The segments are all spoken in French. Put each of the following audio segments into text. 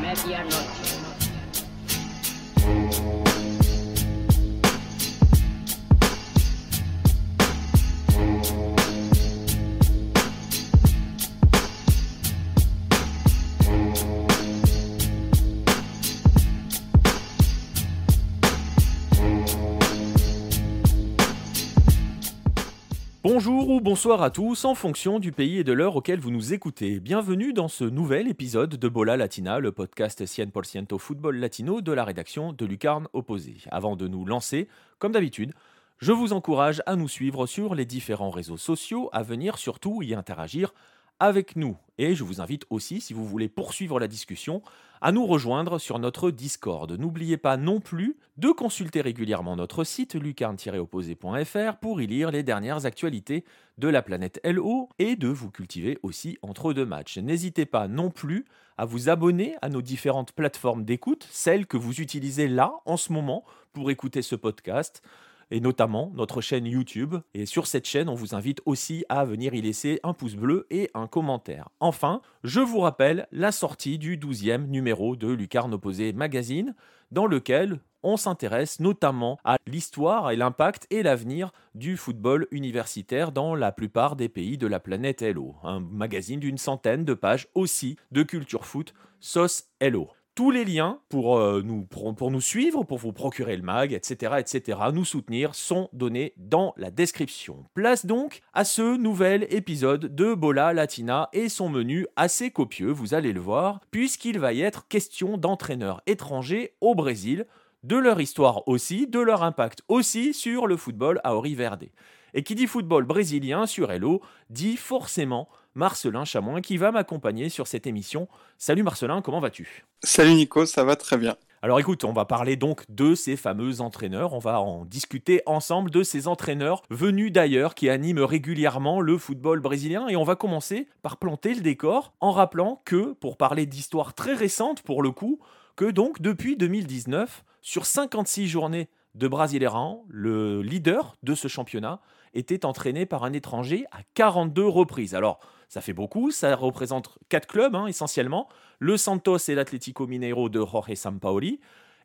Medianoche. Bonjour ou bonsoir à tous en fonction du pays et de l'heure auquel vous nous écoutez. Bienvenue dans ce nouvel épisode de Bola Latina, le podcast 100% football latino de la rédaction de Lucarne Opposé. Avant de nous lancer, comme d'habitude, je vous encourage à nous suivre sur les différents réseaux sociaux, à venir surtout y interagir avec nous. Et je vous invite aussi, si vous voulez poursuivre la discussion, à nous rejoindre sur notre Discord. N'oubliez pas non plus de consulter régulièrement notre site lucarne-opposé.fr pour y lire les dernières actualités de la planète LO et de vous cultiver aussi entre deux matchs. N'hésitez pas non plus à vous abonner à nos différentes plateformes d'écoute, celles que vous utilisez là en ce moment pour écouter ce podcast et notamment notre chaîne YouTube. Et sur cette chaîne, on vous invite aussi à venir y laisser un pouce bleu et un commentaire. Enfin, je vous rappelle la sortie du 12e numéro de Lucarne Opposé Magazine, dans lequel on s'intéresse notamment à l'histoire et l'impact et l'avenir du football universitaire dans la plupart des pays de la planète Hello. Un magazine d'une centaine de pages aussi de culture foot, sauce Hello. Tous les liens pour, euh, nous, pour, nous suivre, pour vous procurer le mag, etc., etc., nous soutenir, sont donnés dans la description. Place donc à ce nouvel épisode de Bola Latina et son menu assez copieux, vous allez le voir, puisqu'il va y être question d'entraîneurs étrangers au Brésil, de leur histoire aussi, de leur impact aussi sur le football à Verde. Et qui dit football brésilien sur Hello dit forcément Marcelin Chamoin qui va m'accompagner sur cette émission. Salut Marcelin, comment vas-tu? Salut Nico, ça va très bien. Alors écoute, on va parler donc de ces fameux entraîneurs, on va en discuter ensemble de ces entraîneurs venus d'ailleurs qui animent régulièrement le football brésilien et on va commencer par planter le décor en rappelant que, pour parler d'histoire très récente pour le coup, que donc depuis 2019, sur 56 journées de Brasileirão, le leader de ce championnat était entraîné par un étranger à 42 reprises. Alors, ça fait beaucoup, ça représente quatre clubs hein, essentiellement, le Santos et l'Atlético Mineiro de Jorge Sampaoli,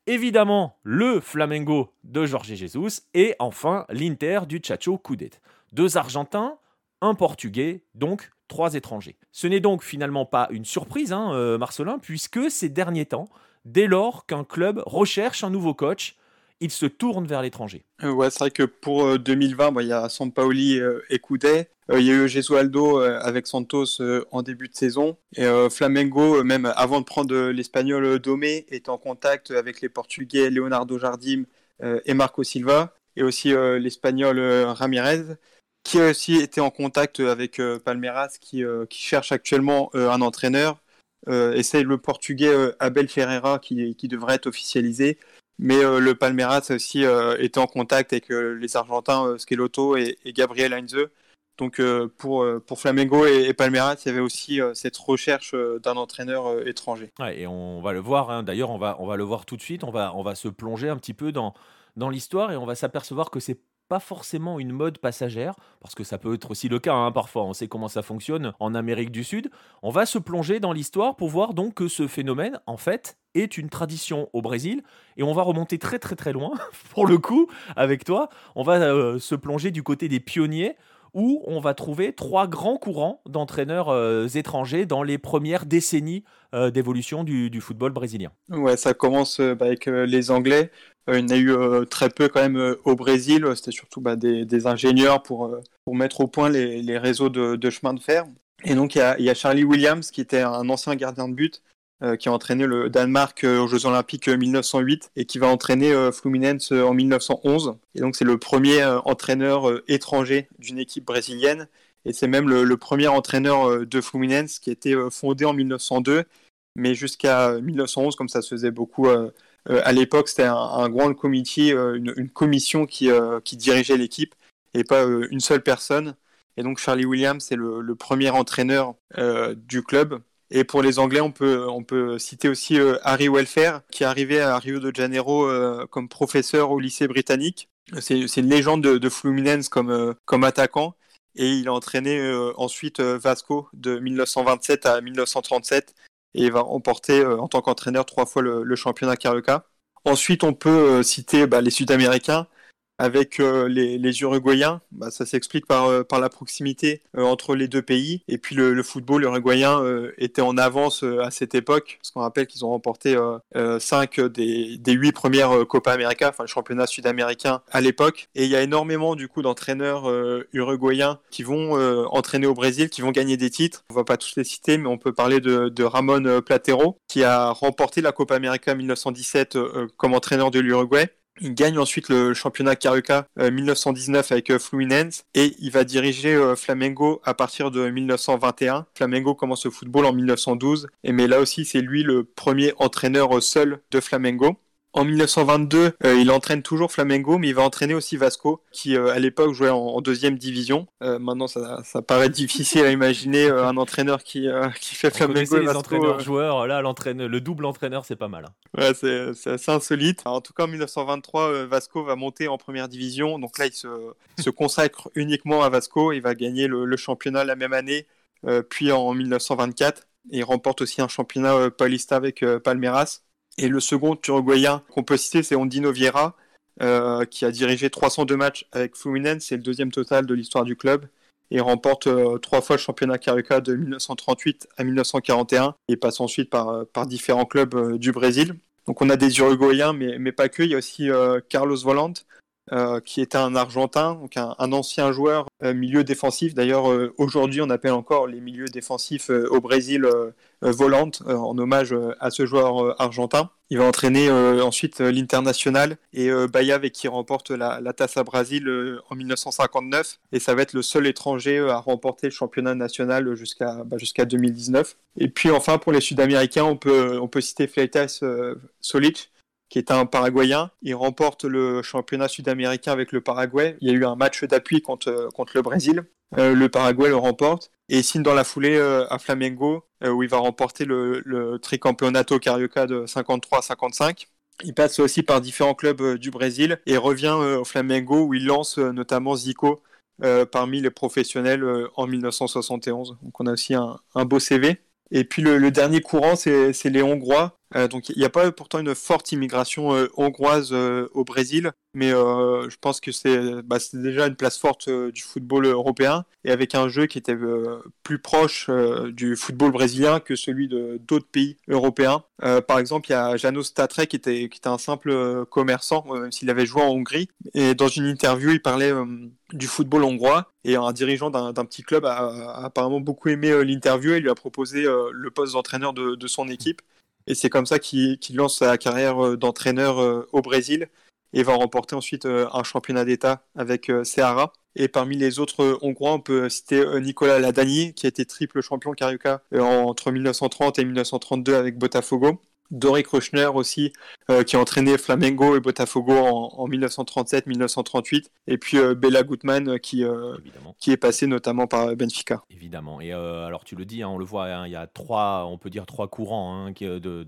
évidemment le Flamengo de Jorge Jesus et enfin l'Inter du Chacho Coudet. Deux Argentins, un Portugais, donc trois étrangers. Ce n'est donc finalement pas une surprise, hein, euh, Marcelin, puisque ces derniers temps, dès lors qu'un club recherche un nouveau coach, il se tourne vers l'étranger. Euh, ouais, c'est vrai que pour 2020, euh, il y a Sampaoli euh, et Coudet. Il y a eu Gesualdo avec Santos en début de saison. Et Flamengo, même avant de prendre l'Espagnol Domé, est en contact avec les Portugais Leonardo Jardim et Marco Silva. Et aussi l'Espagnol Ramirez, qui a aussi été en contact avec Palmeiras, qui, cherche actuellement un entraîneur. et c'est le Portugais Abel Ferreira qui devrait être officialisé. Mais euh, le Palmeiras aussi euh, été en contact avec euh, les Argentins Schelotto et, Gabriel Heinze. Donc pour, pour Flamengo et, Palmeiras, il y avait aussi cette recherche d'un entraîneur étranger. et on va le voir, hein. d'ailleurs on va, on va le voir tout de suite, on va, on va se plonger un petit peu dans, dans l'histoire et on va s'apercevoir que c'est pas forcément une mode passagère, parce que ça peut être aussi le cas hein, parfois, on sait comment ça fonctionne en Amérique du Sud. On va se plonger dans l'histoire pour voir donc que ce phénomène, en fait, est une tradition au Brésil, et on va remonter très très très loin, pour le coup, avec toi. On va euh, se plonger du côté des pionniers, où on va trouver trois grands courants d'entraîneurs euh, étrangers dans les premières décennies euh, d'évolution du, football brésilien. Ouais, ça commence avec les Anglais il y en a eu euh, très peu quand même euh, au Brésil. C'était surtout bah, des, ingénieurs pour, mettre au point les, réseaux de, chemin de fer. Et donc il y, a, Charlie Williams qui était un ancien gardien de but qui a entraîné le Danemark aux Jeux Olympiques 1908 et qui va entraîner Fluminense en 1911. Et donc c'est le premier entraîneur étranger d'une équipe brésilienne. Et c'est même le, premier entraîneur de Fluminense qui a été fondé en 1902. Mais jusqu'à 1911, comme ça se faisait beaucoup euh, à l'époque, c'était un, grand comité, euh, une, commission euh, qui, dirigeait l'équipe et pas une seule personne. Et donc Charlie Williams, c'est le, premier entraîneur du club. Et pour les Anglais, on peut, citer aussi Harry Welfare, qui est arrivé à Rio de Janeiro comme professeur au lycée britannique. C'est une légende de, Fluminense comme attaquant. et il a entraîné ensuite Vasco de 1927 à 1937 et va remporter en tant qu'entraîneur trois fois le, championnat Carioca. Ensuite, on peut citer bah, les Sud-Américains avec euh, les, Uruguayens. Bah, ça s'explique par, euh, la proximité euh, entre les deux pays. Et puis le, football uruguayen était en avance à cette époque, parce qu'on rappelle qu'ils ont remporté 5 des, des 8 premières Copa América, enfin le championnat sud-américain à l'époque. Et il y a énormément du coup d'entraîneurs uruguayens qui vont entraîner au Brésil, qui vont gagner des titres. On va pas tous les citer, mais on peut parler de, de Ramon Platero, qui a remporté la Copa América 1917 comme entraîneur de l'Uruguay. Il gagne ensuite le championnat Carioca 1919 euh, avec euh, Fluminense et il va diriger euh, Flamengo à partir de 1921. Flamengo commence le football en 1912, et mais là aussi c'est lui le premier entraîneur seul de Flamengo. En 1922, euh, il entraîne toujours Flamengo, mais il va entraîner aussi Vasco, qui euh, à l'époque jouait en, deuxième division. Euh, maintenant, ça, paraît difficile à imaginer un entraîneur qui, qui fait Flamengo et les entraîneurs joueurs, là, le double entraîneur, c'est pas mal. Hein. Ouais, c'est assez insolite. en tout cas, en 1923, Vasco va monter en première division. Donc là, il se, se consacre uniquement à Vasco. Il va gagner le, le championnat la même année, puis en 1924. Et il remporte aussi un championnat paulista avec Palmeiras. Et le second uruguayen qu'on peut citer, c'est Ondino Vieira, euh, qui a dirigé 302 matchs avec Fluminense. C'est le deuxième total de l'histoire du club. Et remporte euh, trois fois le championnat Carioca de 1938 à 1941 et passe ensuite par, euh, différents clubs du Brésil. Donc on a des Uruguayens, mais, mais pas que. Il y a aussi Carlos Volant, qui était un Argentin, donc un, ancien joueur milieu défensif. D'ailleurs, aujourd'hui, on appelle encore les milieux défensifs au Brésil euh, volante euh, en hommage euh, à ce joueur argentin. Il va entraîner ensuite l'International et Bahia avec qui remporte la, la Taça Brasil en 1959 et ça va être le seul étranger à remporter le championnat national jusqu'à bah, jusqu'à 2019. Et puis enfin pour les Sud-Américains, on peut on peut citer Fleitas Solic qui est un Paraguayen. Il remporte le championnat sud-américain avec le Paraguay. Il y a eu un match d'appui contre, contre le Brésil. le Paraguay le remporte et signe dans la foulée euh, à Flamengo, euh, où il va remporter le, le tricampeonato Carioca de 53 à 55. Il passe aussi par différents clubs euh, du Brésil et revient au Flamengo où il lance notamment Zico parmi les professionnels en 1971. Donc on a aussi un, un beau CV. Et puis le, le dernier courant, c'est les Hongrois euh, donc il n'y a pas pourtant une forte immigration euh, hongroise euh, au Brésil, mais je pense que c'est bah, déjà une place forte du football européen et avec un jeu qui était plus proche du football brésilien que celui d'autres pays européens. par exemple, il y a Janos Statre qui était, un simple commerçant, même s'il avait joué en Hongrie. Et dans une interview, il parlait du football hongrois et un dirigeant d'un petit club a, apparemment beaucoup aimé l'interview et lui a proposé le poste d'entraîneur de, de son équipe. Et c'est comme ça qu'il lance sa carrière euh, d'entraîneur euh, au Brésil et va remporter ensuite euh, un championnat d'État avec Ceará. Et parmi les autres Hongrois, on peut citer Nicolas Ladani, qui a été triple champion Carioca entre 1930 et 1932 avec Botafogo. Doric Rushner aussi, euh, qui a entraîné Flamengo et Botafogo en, 1937-1938, et puis euh, Bella Gutmann euh, qui, qui est passé notamment par Benfica. Évidemment. Et alors tu le dis, hein, on le voit, hein, il y a trois, on peut dire trois courants hein, de,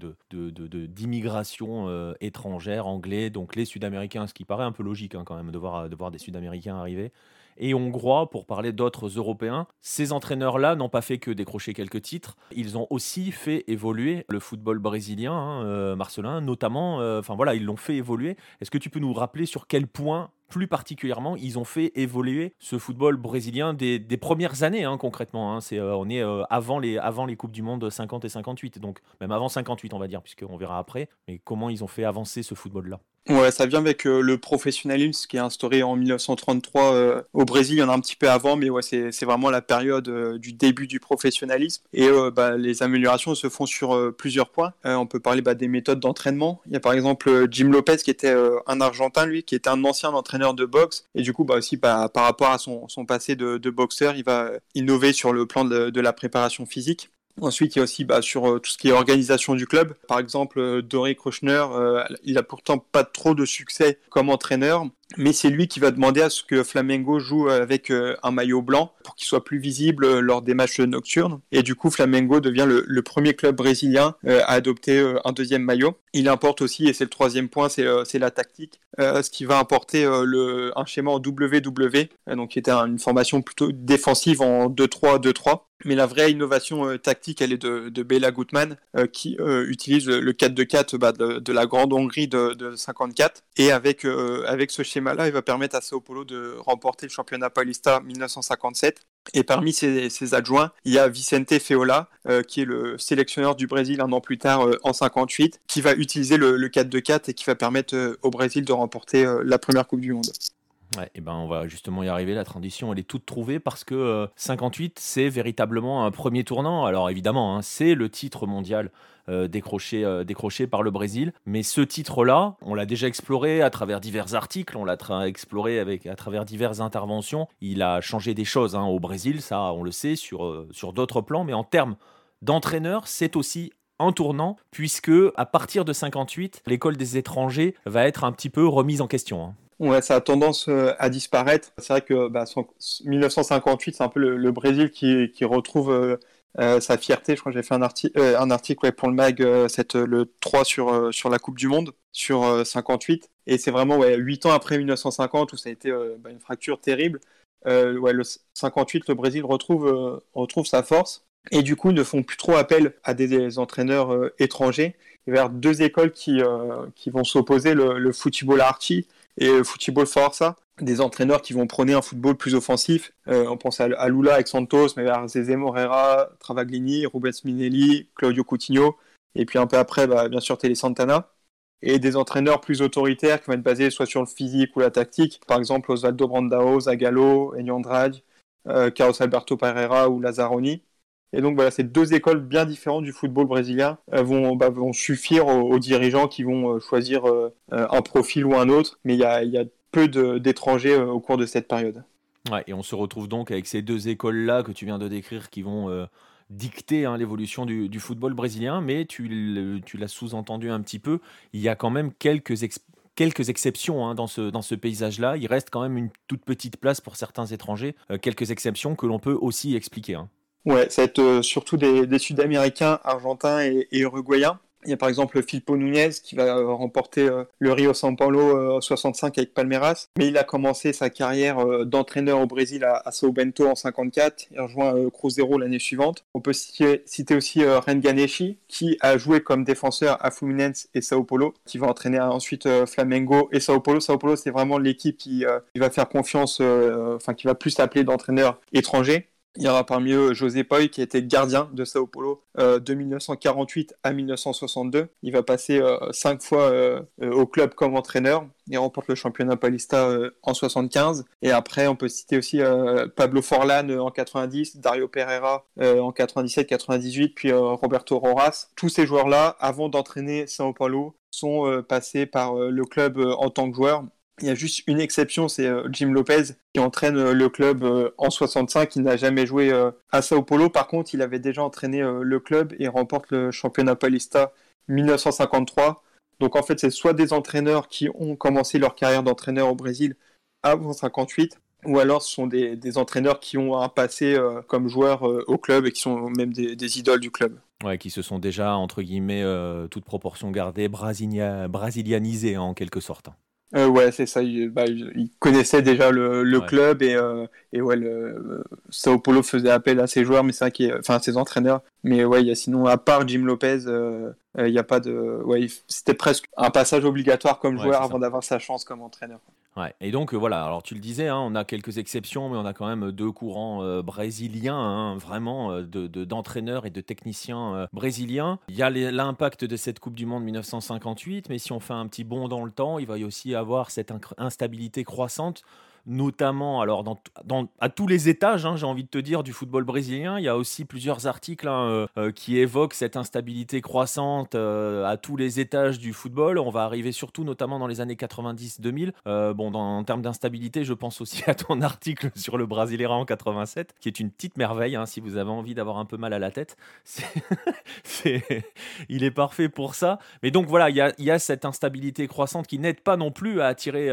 d'immigration de, étrangère, anglais, donc les Sud-Américains, ce qui paraît un peu logique quand même de voir, de voir des Sud-Américains arriver et hongrois, pour parler d'autres Européens. Ces entraîneurs-là n'ont pas fait que décrocher quelques titres, ils ont aussi fait évoluer le football brésilien, hein, euh, Marcelin, notamment, euh, enfin voilà, ils l'ont fait évoluer. Est-ce que tu peux nous rappeler sur quel point plus particulièrement, ils ont fait évoluer ce football brésilien des, premières années, hein, concrètement. Hein? C'est, euh, on est avant, les, avant les Coupes du Monde 50 et 58, donc même avant 58, on va dire, puisqu'on verra après. Mais comment ils ont fait avancer ce football-là? Ouais, ça vient avec euh, le professionnalisme qui est instauré en 1933 euh, au Brésil. Il y en a un petit peu avant, mais ouais, c'est, vraiment la période euh, du début du professionnalisme. Et bah, les améliorations se font sur plusieurs points. on peut parler bah, des méthodes d'entraînement. Il y a par exemple Jim Lopez qui était un Argentin, lui, qui était un ancien entraîneur de boxe. Et du coup, bah, aussi bah, par rapport à son, passé de, boxeur, il va innover sur le plan de la préparation physique. Ensuite, il y a aussi bah, sur euh, tout ce qui est organisation du club. Par exemple, euh, Dory Krochner, euh, il a pourtant pas trop de succès comme entraîneur. Mais c'est lui qui va demander à ce que Flamengo joue avec un maillot blanc pour qu'il soit plus visible lors des matchs nocturnes. Et du coup, Flamengo devient le, premier club brésilien à adopter un deuxième maillot. Il importe aussi, et c'est le troisième point, c'est la tactique, ce qui va importer le, un schéma en WW, donc qui était une formation plutôt défensive en 2-3-2-3. Mais la vraie innovation euh, tactique, elle est de, de Bela Gutmann, euh, qui euh, utilise le 4-2-4 bah, de, la Grande Hongrie de, de 54. Et avec, avec ce il va permettre à Sao Paulo de remporter le championnat Paulista 1957. Et parmi ses, adjoints, il y a Vicente Feola, qui est le sélectionneur du Brésil un an plus tard, en 58, qui va utiliser le, le 4-2-4 et qui va permettre au Brésil de remporter la première Coupe du Monde. Ouais, ben on va justement y arriver. La transition, elle est toute trouvée parce que 58, euh, c'est véritablement un premier tournant. Alors évidemment, hein, c'est le titre mondial euh, décroché, euh, décroché par le Brésil. Mais ce titre-là, on l'a déjà exploré à travers divers articles, on l'a exploré avec, à travers diverses interventions. Il a changé des choses hein, au Brésil, ça on le sait, sur, sur d'autres plans. Mais en termes d'entraîneur, c'est aussi un tournant, puisque à partir de 58, l'école des étrangers va être un petit peu remise en question. Hein. Ouais, ça a tendance euh, à disparaître. C'est vrai que bah, 1958, c'est un peu le, Brésil qui, retrouve euh, euh, sa fierté. Je crois que j'ai fait un, article pour le mag le 3 sur, la Coupe du Monde, sur 58. Et c'est vraiment ouais, 8 ans après 1950 où ça a été bah, une fracture terrible. ouais, le 58, le Brésil retrouve, sa force. Et du coup, ils ne font plus trop appel à des, entraîneurs étrangers. vers deux écoles qui, vont s'opposer, le, le football archi et euh, Football Forza, des entraîneurs qui vont prôner un football plus offensif. Euh, on pense à, Lula avec Santos, mais vers Zezé Morera, Travaglini, Rubens Minelli, Claudio Coutinho, et puis un peu après, bah, bien sûr, Tele Santana. Et des entraîneurs plus autoritaires qui vont être basés soit sur le physique ou la tactique, par exemple Osvaldo Brandao, Zagallo, Enio euh, Carlos Alberto Pereira ou Lazzaroni. Et donc voilà, ces deux écoles bien différentes du football brésilien euh, vont, bah, vont suffire aux, dirigeants qui vont euh, choisir euh, un profil ou un autre, mais il y a, peu d'étrangers au cours de cette période. Ouais, et on se retrouve donc avec ces deux écoles-là que tu viens de décrire qui vont dicter hein, l'évolution du, football brésilien, mais tu, tu l'as sous-entendu un petit peu, il y a quand même quelques, quelques exceptions hein, dans ce, dans ce paysage-là. Il reste quand même une toute petite place pour certains étrangers, quelques exceptions que l'on peut aussi expliquer. Hein. Ouais, ça va être euh, surtout des, Sud-Américains, Argentins et, Uruguayens. Il y a par exemple Filippo Nunez qui va euh, remporter euh, le Rio São Paulo 65 avec Palmeiras, mais il a commencé sa carrière d'entraîneur au Brésil à, Sao Bento en 54 et rejoint Cruzeiro l'année suivante. On peut citer, aussi Ren Ganeshi qui a joué comme défenseur à Fluminense et Sao Paulo, qui va entraîner ensuite Flamengo et Sao Paulo. Sao Paulo c'est vraiment l'équipe qui, qui, va faire confiance, enfin qui va plus s'appeler d'entraîneur étranger. Il y aura parmi eux José Poy qui était gardien de Sao Paulo euh, de 1948 à 1962. Il va passer euh, cinq fois euh, au club comme entraîneur. Il remporte le championnat Paulista en 75. Et après, on peut citer aussi Pablo Forlan en 90, Dario Pereira en 97-98, puis Roberto Roras. Tous ces joueurs-là, avant d'entraîner Sao Paulo, sont passés par le club en tant que joueurs. Il y a juste une exception, c'est euh, Jim Lopez qui entraîne euh, le club euh, en 65. Il n'a jamais joué à Sao Paulo. Par contre, il avait déjà entraîné le club et remporte le championnat Paulista 1953. Donc en fait, c'est soit des entraîneurs qui ont commencé leur carrière d'entraîneur au Brésil avant 58, ou alors ce sont des, entraîneurs qui ont un passé comme joueur au club et qui sont même des, idoles du club. Ouais, qui se sont déjà, entre guillemets, toute proportion gardée, brasilianisés en quelque sorte. Euh, ouais, c'est ça. Il, bah, connaissait déjà le, club et, euh, et ouais, le, Sao Paulo faisait appel à ses joueurs, mais c'est vrai enfin ses entraîneurs. Mais ouais, il y a sinon à part Jim Lopez, euh, il n'y a pas de. Ouais, c'était presque un passage obligatoire comme joueur avant d'avoir sa chance comme entraîneur. Ouais. Et donc voilà, alors tu le disais, hein, on a quelques exceptions, mais on a quand même deux courants brésiliens, hein, vraiment de, d'entraîneurs et de techniciens brésiliens. Il y a l'impact de cette Coupe du Monde 1958, mais si on fait un petit bond dans le temps, il va y aussi avoir cette instabilité croissante notamment alors dans, à tous les étages, hein, j'ai envie de te dire, du football brésilien. Il y a aussi plusieurs articles hein, euh, euh, qui évoquent cette instabilité croissante euh, à tous les étages du football. On va arriver surtout notamment dans les années 90-2000. bon, en termes d'instabilité, je pense aussi à ton article sur le Brasileira en 87, qui est une petite merveille. Hein, si vous avez envie d'avoir un peu mal à la tête, il est parfait pour ça. Mais donc voilà, il y a, y a, cette instabilité croissante qui n'aide pas non plus à attirer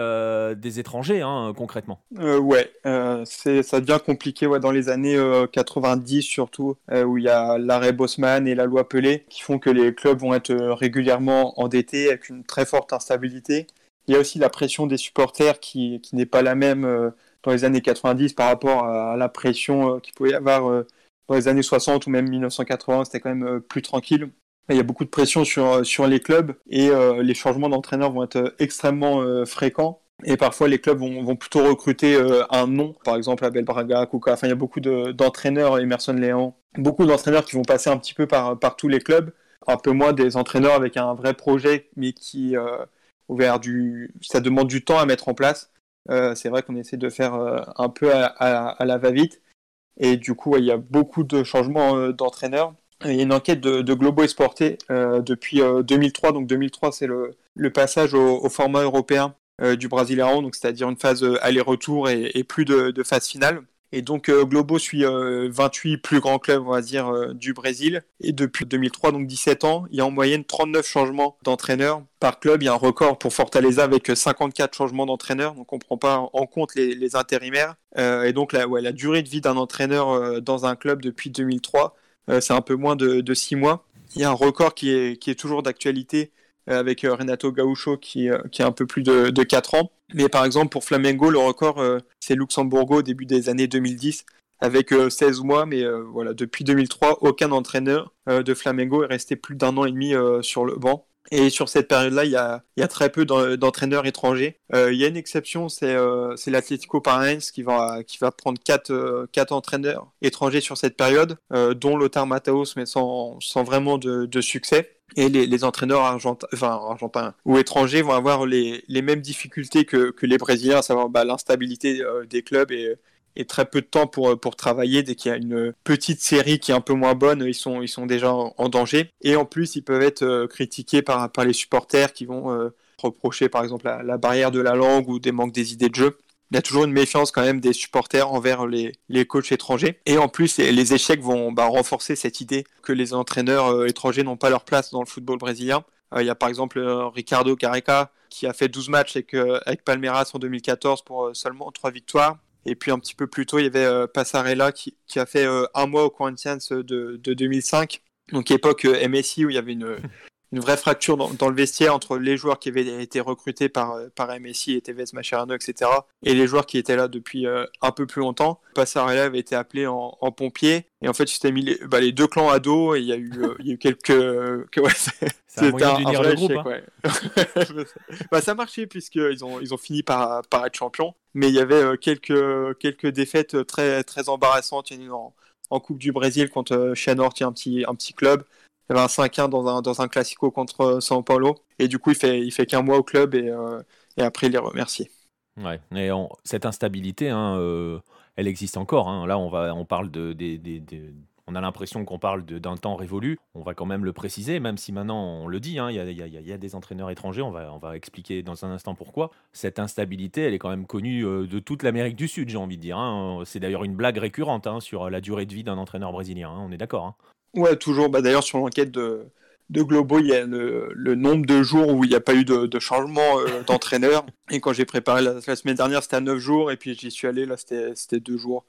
des étrangers concrètement euh, ouais, euh, ça devient compliqué dans les années 90 euh, surtout, où il y a l'arrêt Bosman et la loi Pelé qui font que les clubs vont être régulièrement endettés avec une très forte instabilité. Il y a aussi la pression des supporters qui, qui n'est pas la même dans les années 90 par rapport à la pression qu'il pouvait y avoir dans les années 60 ou même 1980, c'était quand même plus tranquille. Il y a beaucoup de pression sur, sur les clubs et les changements d'entraîneurs vont être extrêmement fréquents. Et parfois, les clubs vont, plutôt recruter euh, un nom, par exemple Abel Braga, Kuka. Enfin, il y a beaucoup d'entraîneurs, Emerson Léon, beaucoup d'entraîneurs qui vont passer un petit peu par, tous les clubs. Un peu moins des entraîneurs avec un vrai projet, mais qui, euh, vers du, ça demande du temps à mettre en place. Euh, c'est vrai qu'on essaie de faire euh, un peu à, la va-vite. Et du coup, il y a beaucoup de changements d'entraîneurs. Il y a une enquête de, de Globo Esporté depuis 2003. Donc 2003, c'est le, passage au, format européen euh, du Brasileirão, donc c'est-à-dire une phase euh, aller-retour et, plus de, phase finale. Et donc euh, Globo suit 28 plus grands clubs, on va dire, du Brésil. Et depuis 2003, donc 17 ans, il y a en moyenne 39 changements d'entraîneur par club. Il y a un record pour Fortaleza avec 54 changements d'entraîneur. Donc on ne prend pas en compte les, intérimaires. et donc la, la durée de vie d'un entraîneur dans un club depuis 2003, c'est un peu moins de, de 6 mois. Il y a un record qui est, toujours d'actualité euh, avec euh, Renato Gaucho qui, euh, qui a un peu plus de, de 4 ans. Mais par exemple, pour Flamengo, le record, c'est Luxembourgo au début des années 2010 avec 16 mois, mais voilà, depuis 2003, aucun entraîneur de Flamengo est resté plus d'un an et demi sur le banc. Et sur cette période-là, il y a, très peu d'entraîneurs étrangers. il y a une exception, c'est l'Atlético Paranaense qui va, prendre 4 quatre, entraîneurs étrangers sur cette période, dont Lothar Mataos, mais sans, vraiment de, succès et les, entraîneurs argentins, enfin, argentins ou étrangers vont avoir les, mêmes difficultés que, les Brésiliens, à savoir bah, l'instabilité euh, des clubs et, et, très peu de temps pour, pour travailler. Dès qu'il y a une petite série qui est un peu moins bonne, ils sont, ils sont déjà en, danger. Et en plus, ils peuvent être euh, critiqués par, par les supporters qui vont euh, reprocher par exemple la, barrière de la langue ou des manques des idées de jeu il y a toujours une méfiance quand même des supporters envers les, les coachs étrangers. Et en plus, les, échecs vont bah, renforcer cette idée que les entraîneurs euh, étrangers n'ont pas leur place dans le football brésilien. Euh, il y a par exemple euh, Ricardo Careca qui a fait 12 matchs avec, avec Palmeiras en 2014 pour seulement 3 victoires. Et puis un petit peu plus tôt, il y avait Passarella qui, qui, a fait un mois au Corinthians de, de 2005. Donc époque MSI où il y avait une, une vraie fracture dans, le vestiaire entre les joueurs qui avaient été recrutés par, par MSI et Tevez Macherano, etc. et les joueurs qui étaient là depuis euh, un peu plus longtemps. Passarella avait été appelé en, pompier et en fait, il s'était mis les, bah, les, deux clans à dos et il y a eu, euh, il y a eu quelques. que, ouais, c'était un, un, vrai groupe, hein. bah, ça marchait puisqu'ils ont, ils ont fini par, par être champions, mais il y avait euh, quelques, quelques défaites très, très embarrassantes. En, Coupe du Brésil contre Chianor, qui est un petit, un petit club il y avait un 5-1 dans un, dans un classico contre euh, São Paulo. Et du coup, il fait, il fait qu'un mois au club et, euh, et après, il est remercié. Ouais, et cette instabilité, hein, euh, elle existe encore. Hein. Là, on, va, on parle de, on a l'impression qu'on parle d'un temps révolu. On va quand même le préciser, même si maintenant on le dit, hein, il y, y, y, a des entraîneurs étrangers. On va, expliquer dans un instant pourquoi. Cette instabilité, elle est quand même connue de toute l'Amérique du Sud, j'ai envie de dire. C'est d'ailleurs une blague récurrente sur la durée de vie d'un entraîneur brésilien. On est d'accord Ouais, toujours. Bah, D'ailleurs, sur l'enquête de, Globo, il y a le, nombre de jours où il n'y a pas eu de, changement euh, d'entraîneur. Et quand j'ai préparé la, semaine dernière, c'était à 9 jours. Et puis j'y suis allé, là, c'était 2 jours.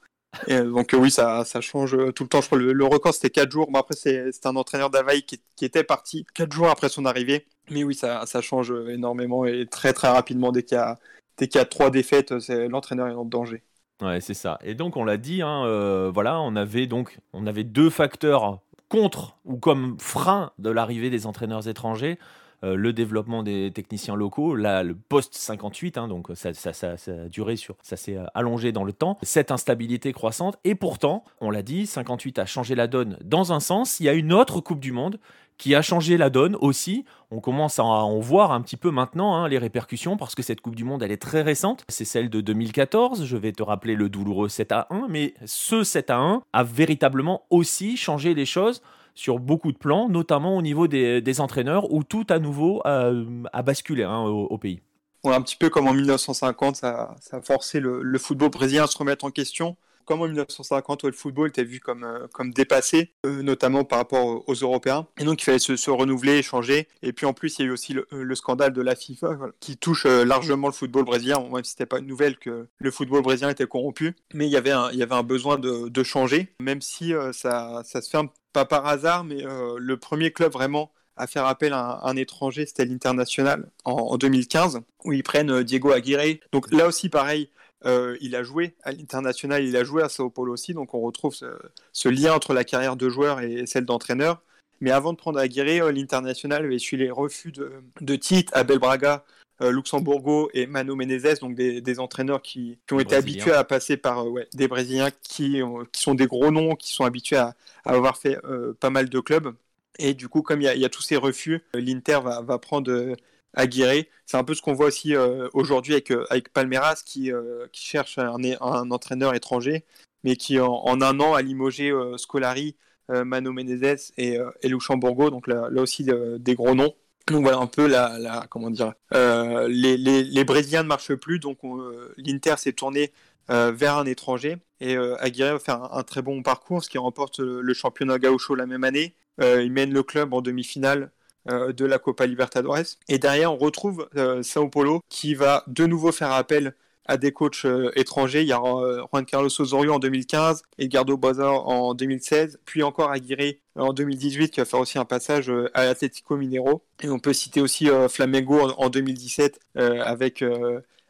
Euh, donc oui, ça, ça, change tout le temps. Je crois le, record, c'était 4 jours. Bon, après, c'est un entraîneur d'Havaï qui, était parti 4 jours après son arrivée. Mais oui, ça, ça change énormément et très très rapidement. Dès qu'il y, a, dès y a 3 défaites, l'entraîneur est en danger. Ouais, c'est ça. Et donc on l'a dit, hein, euh, voilà, on avait donc on avait deux facteurs contre ou comme frein de l'arrivée des entraîneurs étrangers. Euh, le développement des techniciens locaux, là, le post-58, hein, donc ça, ça, ça, a duré sur, ça s'est euh, allongé dans le temps, cette instabilité croissante, et pourtant, on l'a dit, 58 a changé la donne dans un sens, il y a une autre Coupe du Monde qui a changé la donne aussi. On commence à en voir un petit peu maintenant hein, les répercussions parce que cette Coupe du Monde elle est très récente. C'est celle de 2014. Je vais te rappeler le douloureux 7 à 1, mais ce 7 à 1 a véritablement aussi changé les choses sur beaucoup de plans, notamment au niveau des, entraîneurs où tout à nouveau euh, a basculé hein, au, pays. un petit peu comme en 1950, ça, a forcé le football brésilien à se remettre en question comme en 1950 le football était vu comme, euh, comme dépassé, euh, notamment par rapport aux Européens. Et donc il fallait se, renouveler, échanger. Et puis en plus, il y a eu aussi le, euh, scandale de la FIFA qui touche largement le football brésilien, même si c'était pas une nouvelle que le football brésilien était corrompu. Mais il y avait un, il y avait un besoin de, changer, même si ça, ça se fait pas par hasard, mais le premier club vraiment à faire appel à un, étranger, c'était l'International en, 2015, où ils prennent Diego Aguirre. Donc là aussi, pareil, euh, il a joué à l'international, il a joué à Sao Paulo aussi, donc on retrouve ce, lien entre la carrière de joueur et celle d'entraîneur. Mais avant de prendre Aguirre, euh, l'international avait su les refus de, de Tite, Abel Braga, euh, Luxembourgo et Mano Menezes, donc des, entraîneurs qui, ont été habitués à passer par des Brésiliens qui, sont des gros noms, qui sont habitués à, avoir fait pas mal de clubs. Et du coup, comme il y, a tous ces refus, l'Inter va, va, prendre Aguirre. C'est un peu ce qu'on voit aussi euh, aujourd'hui avec, euh, avec Palmeiras qui, euh, qui cherche un, un, entraîneur étranger, mais qui en, un an a limogé Scolari, Mano Menezes et, et donc là, aussi des gros noms. Donc voilà un peu la, comment dire, les, les, Brésiliens ne marchent plus, donc l'Inter s'est tourné vers un étranger et Aguirre va faire un, très bon parcours, parce qu'il remporte le, championnat gaucho la même année. il mène le club en demi-finale de la Copa Libertadores. Et derrière, on retrouve euh, Sao Paulo qui va de nouveau faire appel à des coachs euh, étrangers. Il y a Juan Carlos Osorio en 2015, Edgardo Bazar en 2016, puis encore Aguirre en 2018 qui va faire aussi un passage à l'Atlético Minero. Et on peut citer aussi Flamengo en, 2017 avec,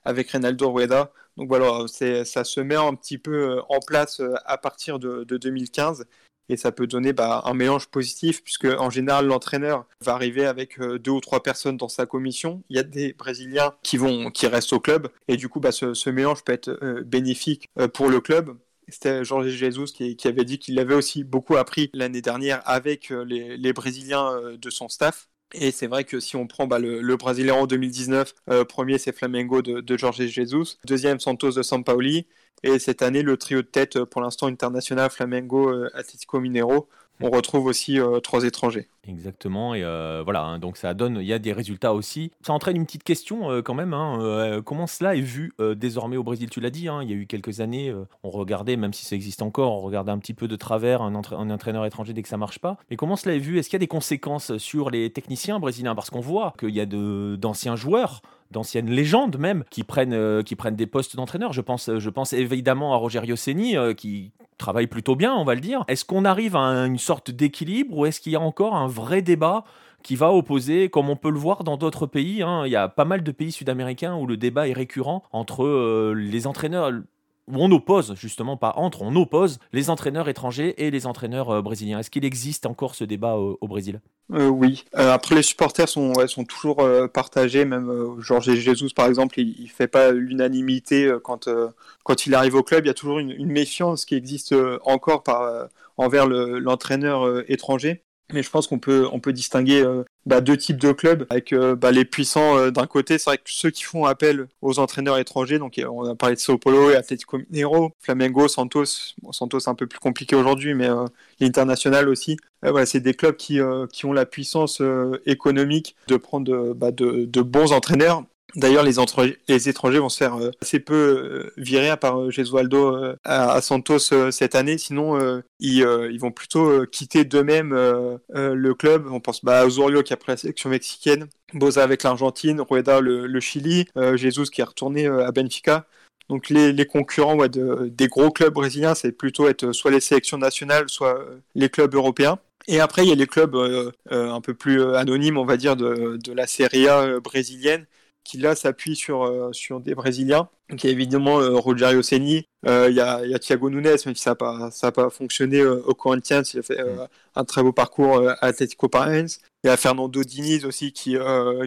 avec Reynaldo Rueda. Donc voilà, ça se met un petit peu en place à partir de 2015 et ça peut donner bah, un mélange positif puisque en général l'entraîneur va arriver avec euh, deux ou trois personnes dans sa commission. Il y a des Brésiliens qui vont qui restent au club et du coup bah, ce, mélange peut être euh, bénéfique euh, pour le club. C'était Jorge Jesus qui, avait dit qu'il avait aussi beaucoup appris l'année dernière avec les, Brésiliens de son staff. Et c'est vrai que si on prend bah, le, Brésilien en 2019, premier c'est Flamengo de, de Jorge Jesus, deuxième Santos de Sampaoli, et cette année, le trio de tête, euh, pour l'instant international, Flamengo, euh, Atlético Minero, on retrouve aussi euh, trois étrangers. Exactement, et voilà, hein, donc ça donne, il y a des résultats aussi. Ça entraîne une petite question quand même, hein, comment cela est vu désormais au Brésil? Tu l'as dit, hein, il y a eu quelques années, on regardait, même si ça existe encore, on regardait un petit peu de travers un, un entraîneur étranger dès que ça marche pas. Mais comment cela est vu? Est-ce qu'il y a des conséquences sur les techniciens brésiliens? Parce qu'on voit qu'il y a d'anciens joueurs d'anciennes légendes même qui prennent, euh, qui prennent des postes d'entraîneur. Je pense, je pense évidemment à Rogerio Ceni euh, qui travaille plutôt bien, on va le dire. Est-ce qu'on arrive à une sorte d'équilibre ou est-ce qu'il y a encore un vrai débat qui va opposer, comme on peut le voir dans d'autres pays, hein, il y a pas mal de pays sud-américains où le débat est récurrent entre euh, les entraîneurs, on oppose, justement pas entre, on oppose les entraîneurs étrangers et les entraîneurs euh, brésiliens. Est-ce qu'il existe encore ce débat au, Brésil? Euh, Oui. Euh, après, les supporters sont, toujours partagés. Même Georges Jesus, par exemple, il ne fait pas l'unanimité quand, il arrive au club. Il y a toujours une, méfiance qui existe encore envers l'entraîneur étranger. Mais je pense qu'on peut, on peut distinguer euh, bah, deux types de clubs, avec euh, bah, les puissants euh, d'un côté, c'est vrai que ceux qui font appel aux entraîneurs étrangers, donc on a parlé de Sao Paulo et Atlético Mineiro, Flamengo, Santos, Santos c'est un peu plus compliqué aujourd'hui, mais l'international aussi. voilà, c'est des clubs qui, qui ont la puissance économique de prendre bah, de, de bons entraîneurs D'ailleurs, les, étrangers vont se faire euh, assez peu euh, virer, à part euh, Gesualdo à, Santos cette année. Sinon, ils, vont plutôt quitter d'eux-mêmes le club. On pense bah, à Osorio qui a pris la sélection mexicaine, Boza avec l'Argentine, Rueda le, Chili, Jesus qui est retourné à Benfica. Donc les, concurrents des gros clubs brésiliens, c'est plutôt être soit les sélections nationales, soit les clubs européens. Et après, il y a les clubs un peu plus anonymes, on va dire, de, de la Serie A brésilienne qui là s'appuie sur, euh, sur des Brésiliens. Donc il y a évidemment euh, Rogerio Ceni, euh, il, y a, il y a Thiago Nunes, même si ça n'a pas, ça pas fonctionné au Corinthians, il a fait mm. un très beau parcours à Atlético Paranaense. Il y a Fernando Diniz aussi qui,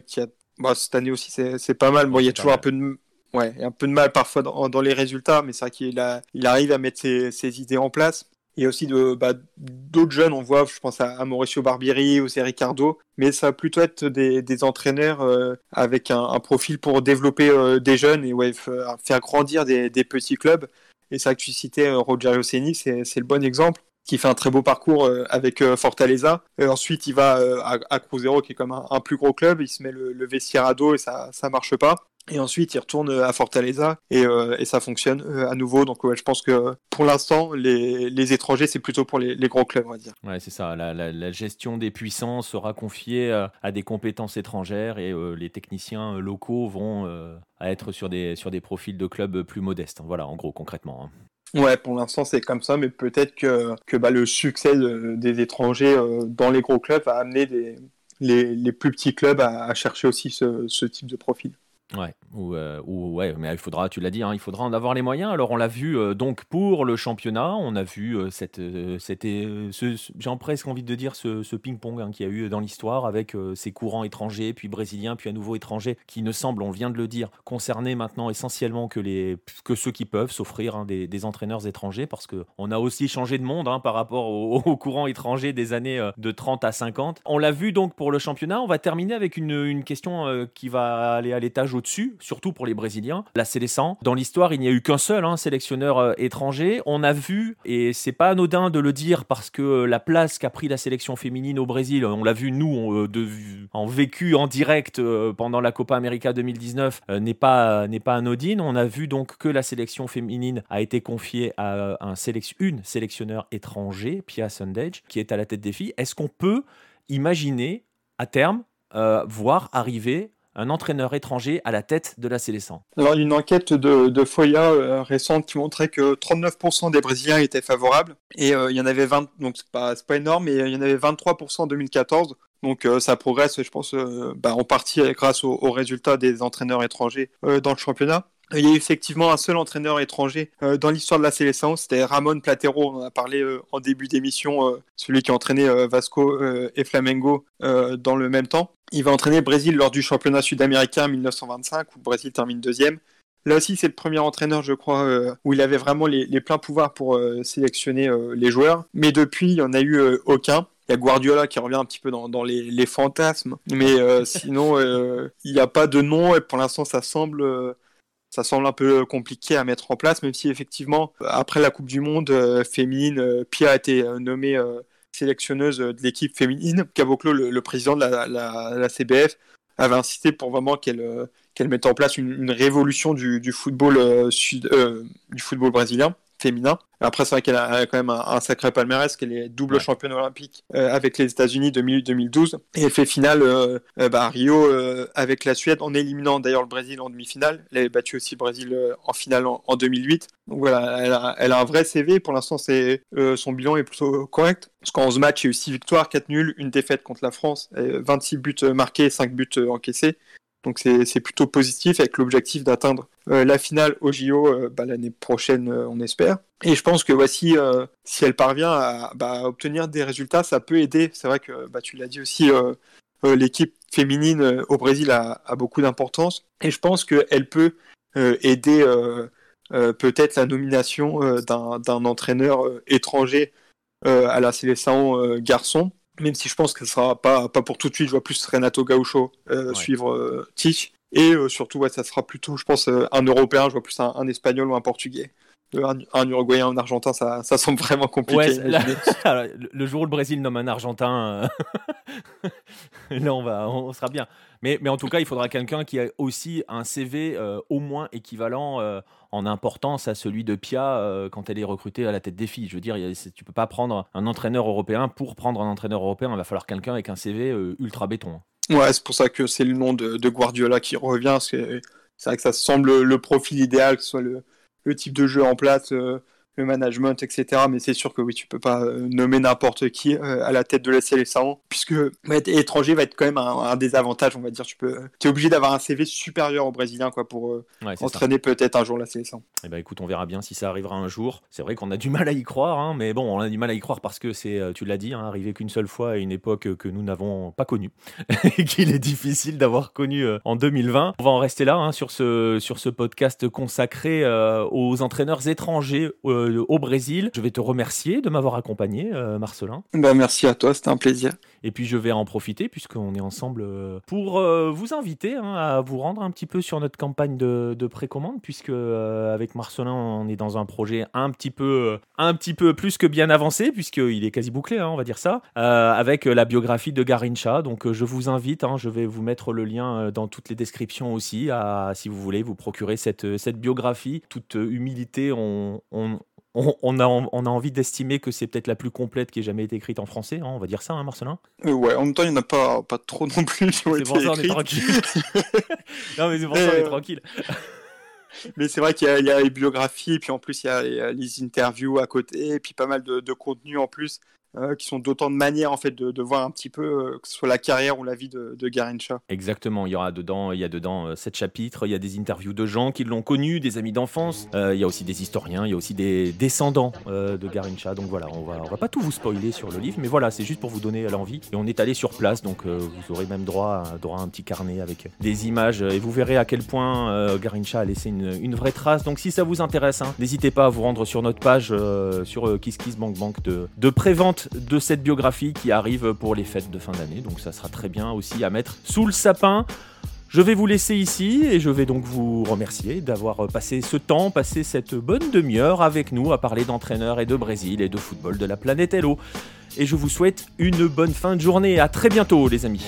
qui a, bah, cette année aussi c'est pas mal. Bon, il y a toujours un peu de Ouais, un peu de mal parfois dans, dans les résultats, mais c'est vrai qu'il il arrive à mettre ses, ses, idées en place. Il y a aussi bah, d'autres jeunes, on voit, je pense à, Mauricio Barbieri ou c'est Ricardo, mais ça va plutôt être des, entraîneurs avec un, profil pour développer des jeunes et ouais, faire grandir des, petits clubs. Et ça que tu citais, Rogerio Ceni, c'est le bon exemple qui fait un très beau parcours euh, avec euh, Fortaleza. Et ensuite, il va euh, à, à, Cruzeiro, qui est comme un, plus gros club. Il se met le, le vestiaire à dos et ça ça marche pas. Et ensuite, il retourne à Fortaleza et, et ça fonctionne à nouveau. Donc, ouais, je pense que pour l'instant, les, les, étrangers, c'est plutôt pour les, les, gros clubs, on va dire. Ouais, c'est ça. La, la, gestion des puissants sera confiée à des compétences étrangères et les techniciens locaux vont être sur des, sur des profils de clubs plus modestes. Voilà, en gros, concrètement. Hein. Ouais, pour l'instant c'est comme ça, mais peut-être que, que bah, le succès des étrangers euh, dans les gros clubs va amener des, les, les plus petits clubs à, à chercher aussi ce, ce type de profil. Ouais, ou, euh, ou, ouais, mais il faudra, tu l'as dit, hein, il faudra en avoir les moyens. Alors on l'a vu euh, donc pour le championnat, on a vu euh, cette, c'était, j'ai presque envie de dire ce, ce ping-pong hein, qu'il y a eu dans l'histoire avec ces courants étrangers, puis brésiliens, puis à nouveau étrangers, qui ne semblent, on vient de le dire, concerner maintenant essentiellement que les, que ceux qui peuvent s'offrir hein, des, entraîneurs étrangers, parce que on a aussi changé de monde par rapport aux au courants étrangers des années de 30 à 50. On l'a vu donc pour le championnat. On va terminer avec une, question qui va aller à l'étage au-dessus, surtout pour les Brésiliens. La Célestin, dans l'histoire, il n'y a eu qu'un seul hein, sélectionneur euh, étranger. On a vu, et c'est pas anodin de le dire parce que euh, la place qu'a pris la sélection féminine au Brésil, on l'a vu nous euh, de, en vécu en direct pendant la Copa América 2019, n'est pas n'est pas anodine. On a vu donc que la sélection féminine a été confiée à un une sélectionneur étranger, Pia Sundage, qui est à la tête des filles. Est-ce qu'on peut imaginer à terme voir arriver un entraîneur étranger à la tête de la Célestin Alors, une enquête de, de Foya euh, récente qui montrait que 39% des Brésiliens étaient favorables et euh, il y en avait 20, donc c'est pas, pas énorme, mais il y en avait 23% en 2014. Donc euh, ça progresse, je pense, bah, en partie grâce aux résultats des entraîneurs étrangers dans le championnat. Il y a effectivement un seul entraîneur étranger dans l'histoire de la sélection, c'était Ramon Platero, on en a parlé en début d'émission, celui qui a entraîné Vasco et Flamengo dans le même temps. Il va entraîner le Brésil lors du championnat sud-américain en 1925, où le Brésil termine deuxième. Là aussi, c'est le premier entraîneur, je crois, où il avait vraiment les, pleins pouvoirs pour sélectionner les joueurs. Mais depuis, il n'y en a eu aucun. Il y a Guardiola qui revient un petit peu dans, les, les, fantasmes. Mais sinon, il n'y a pas de nom. Et pour l'instant, ça semble ça semble un peu compliqué à mettre en place, même si effectivement, après la Coupe du Monde euh, féminine, euh, Pia a été euh, nommée sélectionneuse de l'équipe féminine. Caboclo, le, président de la, CBF, avait insisté pour vraiment qu'elle qu'elle mette en place une, révolution sud, du football brésilien féminin. Après, c'est vrai qu'elle a quand même un, sacré palmarès, qu'elle est double championne olympique euh, avec les États-Unis 2012 et elle fait finale euh, euh, bah, à Rio avec la Suède en éliminant d'ailleurs le Brésil en demi-finale. Elle a battu aussi le Brésil en finale en, 2008. Donc voilà, elle a, un vrai CV. Pour l'instant, c'est son bilan est plutôt correct. Parce qu'en 11 matchs, il y a eu 6 victoires, 4 nuls, une défaite contre la France, 26 buts marqués, 5 buts encaissés. Donc c'est plutôt positif avec l'objectif d'atteindre euh, la finale au JO euh, bah, l'année prochaine, euh, on espère. Et je pense que voici, si elle parvient à bah, obtenir des résultats, ça peut aider. C'est vrai que bah, tu l'as dit aussi, l'équipe féminine au Brésil a, a beaucoup d'importance. Et je pense qu'elle peut aider peut-être la nomination d'un entraîneur étranger à la sélection garçon même si je pense que ce sera pas, pas pour tout de suite, je vois plus Renato Gaucho euh, suivre euh, Et euh, surtout, ouais, ça sera plutôt, je pense, un Européen, je vois plus un, Espagnol ou un Portugais. Un, un, Uruguayen, un Argentin, ça, ça semble vraiment compliqué. le jour où le Brésil nomme un Argentin, là on, va, on sera bien. Mais, mais en tout cas, il faudra quelqu'un qui a aussi un CV au moins équivalent en importance à celui de Pia euh, quand elle est recrutée à la tête des filles. Je veux dire, y tu peux pas prendre un entraîneur européen pour prendre un entraîneur européen. Il va falloir quelqu'un avec un CV euh, ultra béton. Ouais, c'est pour ça que c'est le nom de, Guardiola qui revient. C'est vrai que ça semble le profil idéal, que ce soit le, type de jeu en place, euh, le management, etc. Mais c'est sûr que oui, tu peux pas euh, nommer n'importe qui euh, à la tête de la sélection, puisque être étranger va être quand même un, désavantage, on va dire. Tu peux, es obligé d'avoir un CV supérieur au Brésilien, quoi, pour euh, entraîner peut-être un jour la sélection. Eh ben, écoute, on verra bien si ça arrivera un jour. C'est vrai qu'on a du mal à y croire, hein, mais bon, on a du mal à y croire parce que c'est, tu l'as dit, hein, arrivé qu'une seule fois à une époque que nous n'avons pas connue et qu'il est difficile d'avoir connu en 2020. On va en rester là hein, sur ce sur ce podcast consacré aux entraîneurs étrangers au Brésil. Je vais te remercier de m'avoir accompagné, Marcelin. Bah, merci à toi, c'était un plaisir. Et puis je vais en profiter, puisqu'on est ensemble, pour vous inviter hein, à vous rendre un petit peu sur notre campagne de, de précommande, puisque avec Marcelin, on est dans un projet un petit peu, un petit peu plus que bien avancé, puisqu'il est quasi bouclé, hein, on va dire ça, avec la biographie de Garincha. Donc je vous invite, hein, je vais vous mettre le lien dans toutes les descriptions aussi, à, si vous voulez vous procurer cette, cette biographie. Toute humilité, on, on, on, a, on a envie d'estimer que c'est peut-être la plus complète qui ait jamais été écrite en français, hein, on va dire ça, hein, Marcelin? Euh, Ouais, en même temps, il n'y en a pas, pas trop non plus C'est pour ça qu'on est tranquille. non, mais c'est pour ça qu'on est euh, tranquille. mais c'est vrai qu'il y, a les biographies, et puis en plus, il y a, les interviews à côté, et puis pas mal de, de contenu en plus. Euh, qui sont d'autant de manières en fait de, voir un petit peu euh, que ce soit la carrière ou la vie de, de Garincha. Exactement, il y aura dedans, il y a dedans euh, sept chapitres, il y a des interviews de gens qui l'ont connu, des amis d'enfance, il y a aussi des historiens, il y a aussi des descendants de Garincha. Donc voilà, on va, on va pas tout vous spoiler sur le livre, mais voilà, c'est juste pour vous donner l'envie. Et on est allé sur place, donc vous aurez même droit, droit à un petit carnet avec des images et vous verrez à quel point Garincha a laissé une, vraie trace. Donc si ça vous intéresse, hein, n'hésitez pas à vous rendre sur notre page sur KissKissBankBank de, de prévente de cette biographie qui arrive pour les fêtes de fin d'année. Donc ça sera très bien aussi à mettre sous le sapin. Je vais vous laisser ici et je vais donc vous remercier d'avoir passé ce temps, passé cette bonne demi-heure avec nous à parler d'entraîneurs et de Brésil et de football de la planète Hello. Et je vous souhaite une bonne fin de journée. À très bientôt les amis.